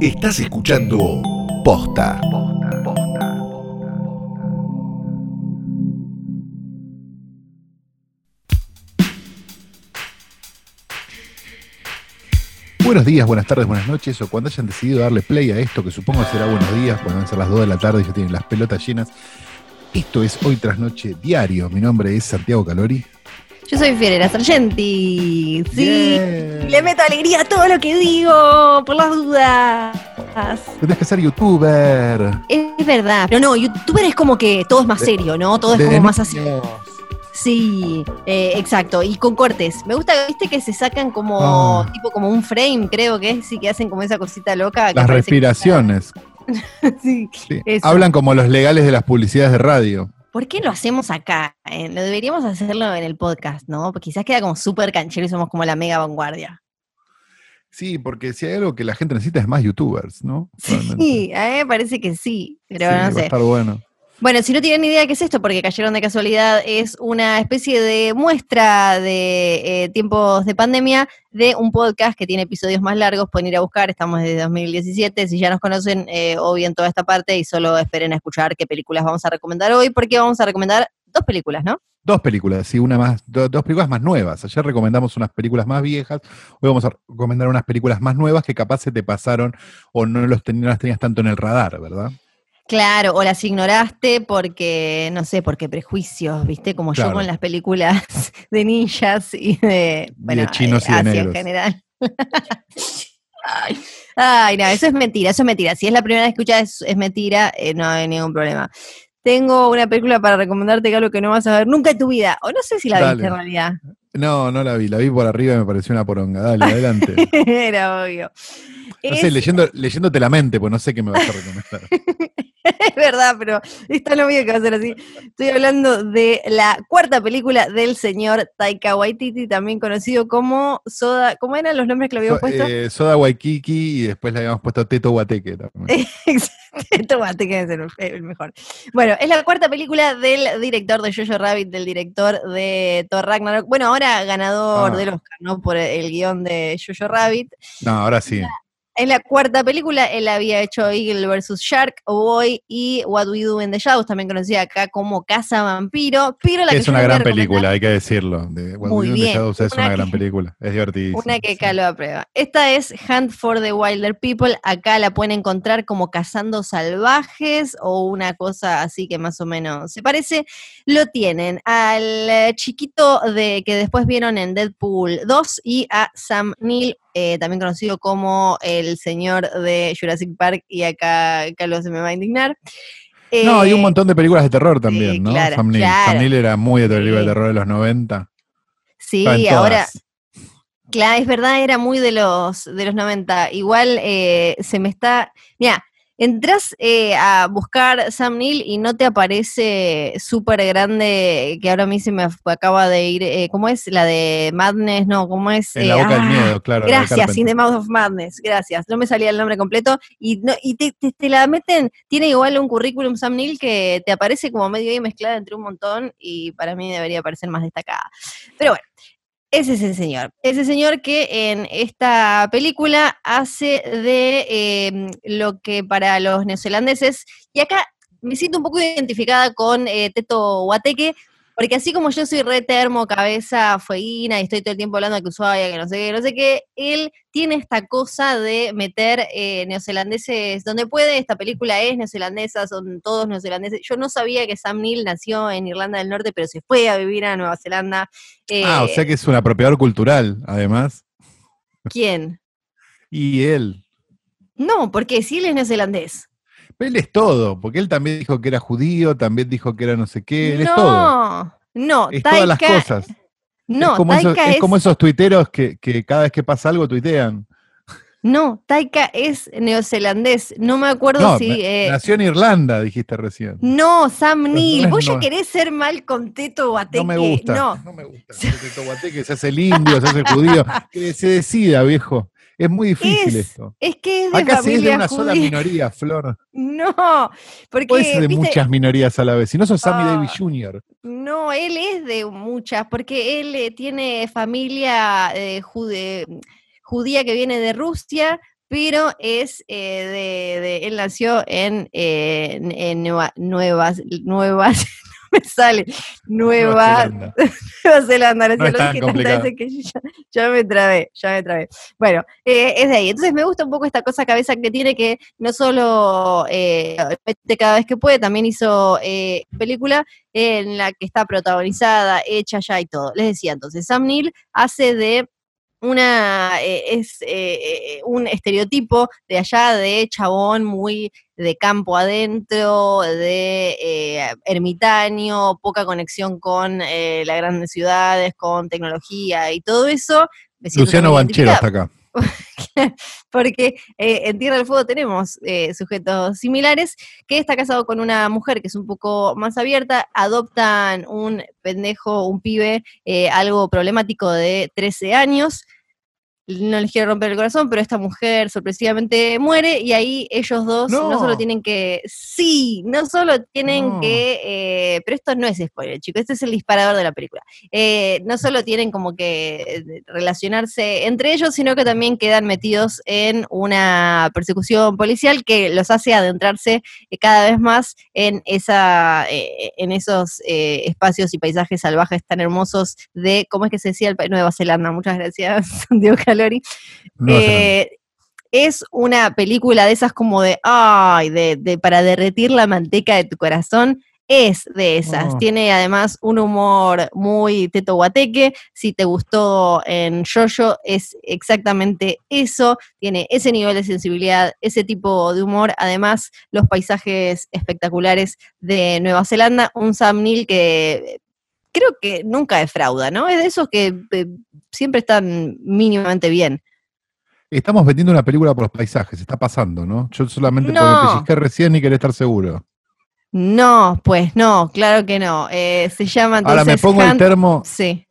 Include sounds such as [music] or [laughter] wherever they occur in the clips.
Estás escuchando Posta. Buenos días, buenas tardes, buenas noches, o cuando hayan decidido darle play a esto, que supongo será buenos días, cuando van a ser las 2 de la tarde y ya tienen las pelotas llenas. Esto es Hoy tras Noche Diario. Mi nombre es Santiago Calori. Yo soy Fiorella Sargenti. Sí. Bien. Y le meto alegría a todo lo que digo, por las dudas. Tendrás que ser youtuber. Es verdad. Pero no, youtuber es como que todo es más serio, ¿no? Todo es como más así. Sí, eh, exacto. Y con cortes. Me gusta, viste, que se sacan como, Ah. tipo como un frame, creo que es, sí, que hacen como esa cosita loca. que Las que- respiraciones. [laughs] sí. sí. Hablan como los legales de las publicidades de radio. ¿Por qué lo hacemos acá? Eh, lo deberíamos hacerlo en el podcast, ¿no? Porque quizás queda como súper canchero y somos como la mega vanguardia. Sí, porque si hay algo que la gente necesita es más youtubers, ¿no? [laughs] Realmente. Sí, a mí me parece que sí, pero Sí, no va a sé. estar bueno. Bueno, si no tienen ni idea qué es esto, porque cayeron de casualidad, es una especie de muestra de eh, tiempos de pandemia de un podcast que tiene episodios más largos. Pueden ir a buscar, estamos desde 2017. Si ya nos conocen, eh, o bien toda esta parte, y solo esperen a escuchar qué películas vamos a recomendar hoy, porque vamos a recomendar dos películas, ¿no? Dos películas, sí, una más, do- dos películas más nuevas. Ayer recomendamos unas películas más viejas, hoy vamos a recomendar unas películas más nuevas que capaz se te pasaron o no, los ten- no las tenías tanto en el radar, ¿verdad? Claro, o las ignoraste porque, no sé, porque prejuicios, ¿viste? Como yo con las películas [laughs] de ninjas y de, bueno, chinos eh, y de Asia en general. [laughs] ay, ay, no, eso es mentira, eso es mentira. Si es la primera vez que escuchas, es, es mentira, eh, no hay ningún problema. Tengo una película para recomendarte, que algo que no vas a ver nunca en tu vida. O no sé si la Dale. viste en realidad. No, no la vi, la vi por arriba y me pareció una poronga. Dale, adelante. [laughs] Era obvio. No sé, leyendo, leyéndote la mente, pues no sé qué me vas a recomendar. Es [laughs] verdad, pero está lo mío que va a ser así. Estoy hablando de la cuarta película del señor Taika Waititi, también conocido como Soda. ¿Cómo eran los nombres que le habíamos So- puesto? eh, Soda Waikiki y después le habíamos puesto Teto Guateque también. [laughs] Tomate, que debe ser el- el mejor. Bueno, es la cuarta película del director de Jojo Rabbit, del director de Thor Ragnarok. Bueno, ahora ganador Ah. del Oscar, ¿no? Por el guion de Jojo Rabbit. No, ahora sí. En la cuarta película, él había hecho Eagle vs. Shark, Boy y What We Do in the Shadows, también conocida acá como Casa Vampiro. Pero la que Es una gran película, hay que decirlo. De What Muy We Do in the. Shadows es Una una que- gran película. Es divertidísima. Una que sí. acá lo aprueba. Esta es Hunt for the Wilder People. Acá la pueden encontrar como Cazando Salvajes o una cosa así que más o menos se parece. Lo tienen al eh, chiquito de que después vieron en Deadpool 2 y a Sam Neill, eh, también conocido como el señor de Jurassic Park. Y acá Carlos se me va a indignar. No, hay un Eh, montón de películas de terror también, ¿no? claro, Sam Neill. claro. Sam Neill era muy de película de terror de los 90. Sí, ahora. Claro, es verdad, era muy de los, de los 90. Igual eh, se me está. Mira, entras eh, a buscar Sam Neill y no te aparece súper grande, que ahora a mí se me acaba de ir. eh, ¿Cómo es? La de Madness, no, ¿cómo es? En Eh, la boca del ah, miedo, claro. Gracias. In the Mouth of Madness, gracias. No me salía el nombre completo. Y, no, y te, te- te la meten, tiene igual un currículum Sam Neill que te aparece como medio ahí mezclada entre un montón y para mí debería parecer más destacada. Pero bueno, ese es el señor. Ese señor que en esta película hace de eh, lo que para los neozelandeses, y acá me siento un poco identificada con eh, Teto Guateque, porque así como yo soy re termo, cabeza, fueguina, y estoy todo el tiempo hablando de que Ushuaia, que no sé qué, no sé qué, él tiene esta cosa de meter eh, neozelandeses donde puede. Esta película es neozelandesa, son todos neozelandeses. Yo no sabía que Sam Neill nació en Irlanda del Norte, pero se fue a vivir a Nueva Zelanda. Ah, o Eh, sea que es un apropiador cultural, además. ¿Quién? Y él. No, porque si él es neozelandés. Él es todo, porque él también dijo que era judío, también dijo que era no sé qué, él es todo. no, no, Es todas las cosas. No, es como, esos, Taika es es, como esos tuiteros que, que cada vez que pasa algo tuitean. no, Taika es neozelandés. No me acuerdo No, si. eh, nació en Irlanda, dijiste recién. no, Sam Neill. no Vos es- ya no- querés ser mal con Teto Guateque. No me gusta. No, me gusta. Que se toguate, que se hace el indio, se hace el judío. [laughs] Que se decida, viejo. Es muy difícil Es esto. es que es de Acá sí es de familia una sola minoría, Flor. No, porque ser de ¿viste? muchas minorías a la vez. Si no sos Sammy Ah. Davis Jr. No, él es de muchas, porque él eh, tiene familia eh, jude- judía que viene de Rusia, pero es eh, de, de- él nació en, eh, en- en Nueva, Nuevas, no [laughs] me sale, Nueva, Zelanda. Nueva Zelanda, [laughs] no, es lo tan dije tantas complicado. veces que ya, ya me trabé, ya me trabé. Bueno, eh, es de ahí. Entonces me gusta un poco esta cosa cabeza que tiene que no solo eh, cada vez que puede, también hizo eh, película en la que está protagonizada, hecha ya y todo. Les decía entonces, Sam Neill hace de una eh, es eh, eh, un estereotipo de allá de chabón muy de campo adentro, de eh, ermitaño, poca conexión con eh, las grandes ciudades, con tecnología y todo eso. Me Luciano Banchero está acá. [laughs] porque eh, en Tierra del Fuego tenemos eh, sujetos similares, que está casado con una mujer que es un poco más abierta, adoptan un pendejo, un pibe, eh, algo problemático de 13 años. No les quiero romper el corazón, pero esta mujer sorpresivamente muere y ahí ellos dos no, No. solo tienen que, sí, no solo tienen No. que, eh, pero esto no es spoiler, chicos, este es el disparador de la película. Eh, no solo tienen como que eh, relacionarse entre ellos, sino que también quedan metidos en una persecución policial que los hace adentrarse cada vez más en, esa, eh, en esos espacios y paisajes salvajes tan hermosos de, ¿cómo es que se decía? El pa- Nueva Zelanda. Muchas gracias, [laughs] Santiago Eh, es una película de esas como de, ay, de, de para derretir la manteca de tu corazón. Es de esas. Oh. Tiene además un humor muy teto guateque. Si te gustó en Jojo, es exactamente eso. Tiene ese nivel de sensibilidad, ese tipo de humor. Además, los paisajes espectaculares de Nueva Zelanda. Un Sam Neill que creo que nunca defrauda, ¿no? Es de esos que eh, siempre están mínimamente bien. Estamos vendiendo una película por los paisajes, está pasando, ¿no? Yo solamente porque No. me pellizqué recién y quería estar seguro. No, pues no, claro que no. Eh, se llama entonces. Ahora me pongo el termo, Sí.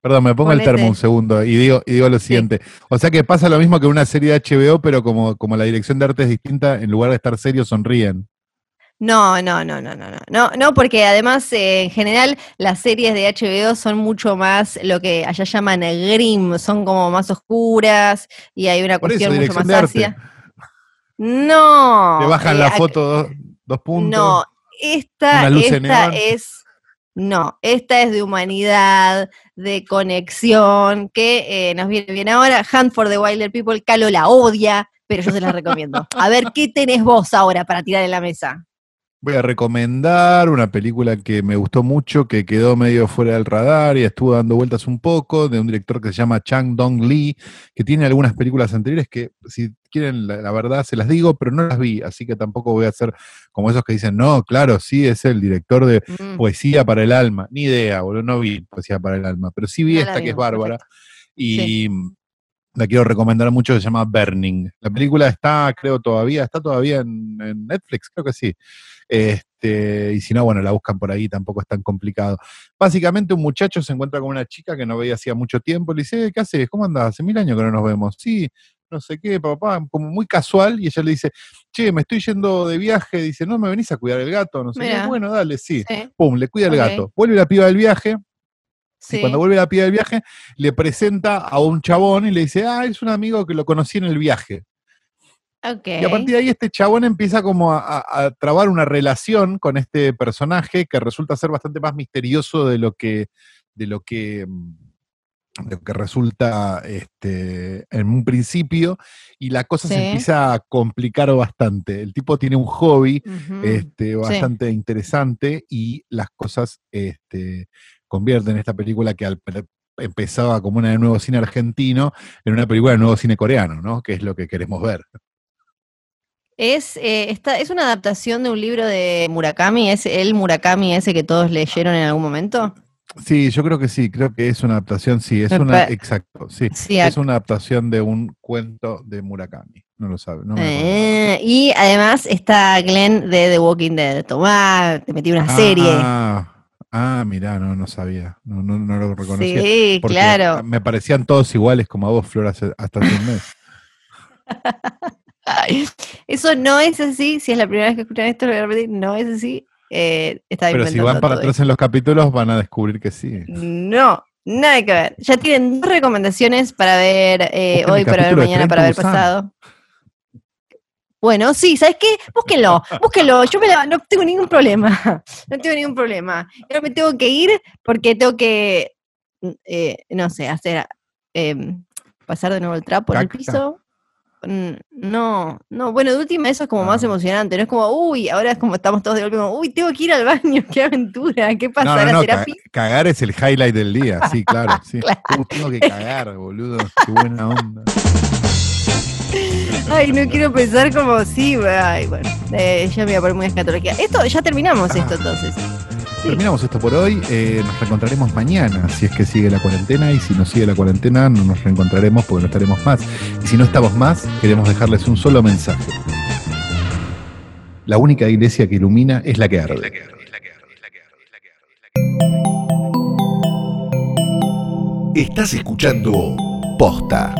perdón, me pongo el termo un segundo y digo, y digo lo siguiente. O sea que pasa lo mismo que una serie de HBO, pero como, como la dirección de arte es distinta, en lugar de estar serios, sonríen. No, no, no, no, no, no, no, porque además eh, en general las series de HBO son mucho más lo que allá llaman grim, son como más oscuras y hay una Por eso, cuestión mucho más ácida. No. Te bajan eh, la ac- foto dos, dos puntos. No, esta, esta es, no, esta es de humanidad, de conexión, que eh, nos viene bien ahora. Hunt for the Wilder People, Calo la odia, pero yo se la recomiendo. A ver, ¿qué tenés vos ahora para tirar en la mesa? Voy a recomendar una película que me gustó mucho, que quedó medio fuera del radar y estuvo dando vueltas un poco, de un director que se llama Chang Dong Lee, que tiene algunas películas anteriores que, si quieren, la, la verdad se las digo, pero no las vi, así que tampoco voy a ser como esos que dicen, no, claro, sí, es el director de Mm, Poesía para el Alma. Ni idea, boludo, no vi Poesía para el Alma, pero sí vi No esta que es bárbara. perfecto. Y la quiero recomendar mucho, se llama Burning. La película está, creo, todavía, está todavía en, en Netflix, creo que sí. Este, y si no, bueno, la buscan por ahí, tampoco es tan complicado. Básicamente, un muchacho se encuentra con una chica que no veía hacía mucho tiempo, le dice, "Eh, ¿qué haces? ¿Cómo andás? Hace mil años que no nos vemos. Sí, no sé qué, papá, como muy casual, y ella le dice, che, me estoy yendo de viaje, dice, no me venís a cuidar el gato, no sé qué. Bueno, dale, sí. Pum, le cuida el gato. Vuelve la piba del viaje, sí. y cuando vuelve la piba del viaje, le presenta a un chabón y le dice, ah, es un amigo que lo conocí en el viaje. ok. Y a partir de ahí este chabón empieza como a, trabar una relación con este personaje que resulta ser bastante más misterioso de lo que, de lo que, mm, de lo que resulta este, en un principio, y la cosa Sí. se empieza a complicar bastante. El tipo tiene un hobby este, bastante interesante y las cosas este, convierten esta película que al empezaba como una de nuevo cine argentino en una película de nuevo cine coreano, ¿no? Que es lo que queremos ver. Es, eh, esta, es una adaptación de un libro de Murakami, es el Murakami ese que todos leyeron en algún momento. Sí, yo creo que sí, creo que es una adaptación, sí, es una, exacto, sí, Sí, es una adaptación de un cuento de Murakami, no lo sabe, no me. Eh, y además está Glenn de The Walking Dead. Tomá, te metí una serie. Ah, ah, mirá, no, no sabía, no, no, no lo reconocía. Sí, porque claro. Me parecían todos iguales como a vos, Flor, hace- hasta hace un mes. [laughs] Eso no es así. Si es la primera vez que escuchan esto, lo voy a repetir. No es así. Eh, Pero si van para atrás en los capítulos van a descubrir que sí. No, nada que ver. Ya tienen dos recomendaciones para ver eh, hoy, para ver mañana, para ver pasado. Bueno, sí, ¿sabes qué? Búsquenlo, búsquenlo. Yo me la- no tengo ningún problema. [laughs] No tengo ningún problema. Ahora me tengo que ir porque tengo que, eh, no sé, hacer, eh, pasar de nuevo el trapo en el piso. Mm, No, no, bueno, de última eso es como más Ah. emocionante, no es como, uy, ahora es como estamos todos de golpe, como, uy, tengo que ir al baño, [laughs] qué aventura, ¿qué pasa? No, no, cagar es el highlight del día, sí, claro. [laughs] Sí. Claro. Tengo que cagar, boludo. Qué buena onda. [laughs] Ay, no quiero pensar como, sí, ay, bueno, eh, ya me voy a poner muy escatológica. Esto, ya terminamos esto Ah. entonces. Terminamos esto por hoy. eh, nos reencontraremos mañana, si es que sigue la cuarentena. Y si no sigue la cuarentena, no nos reencontraremos porque no estaremos más. Y si no estamos más, queremos dejarles un solo mensaje. La única iglesia que ilumina es la que arde. Estás escuchando Posta.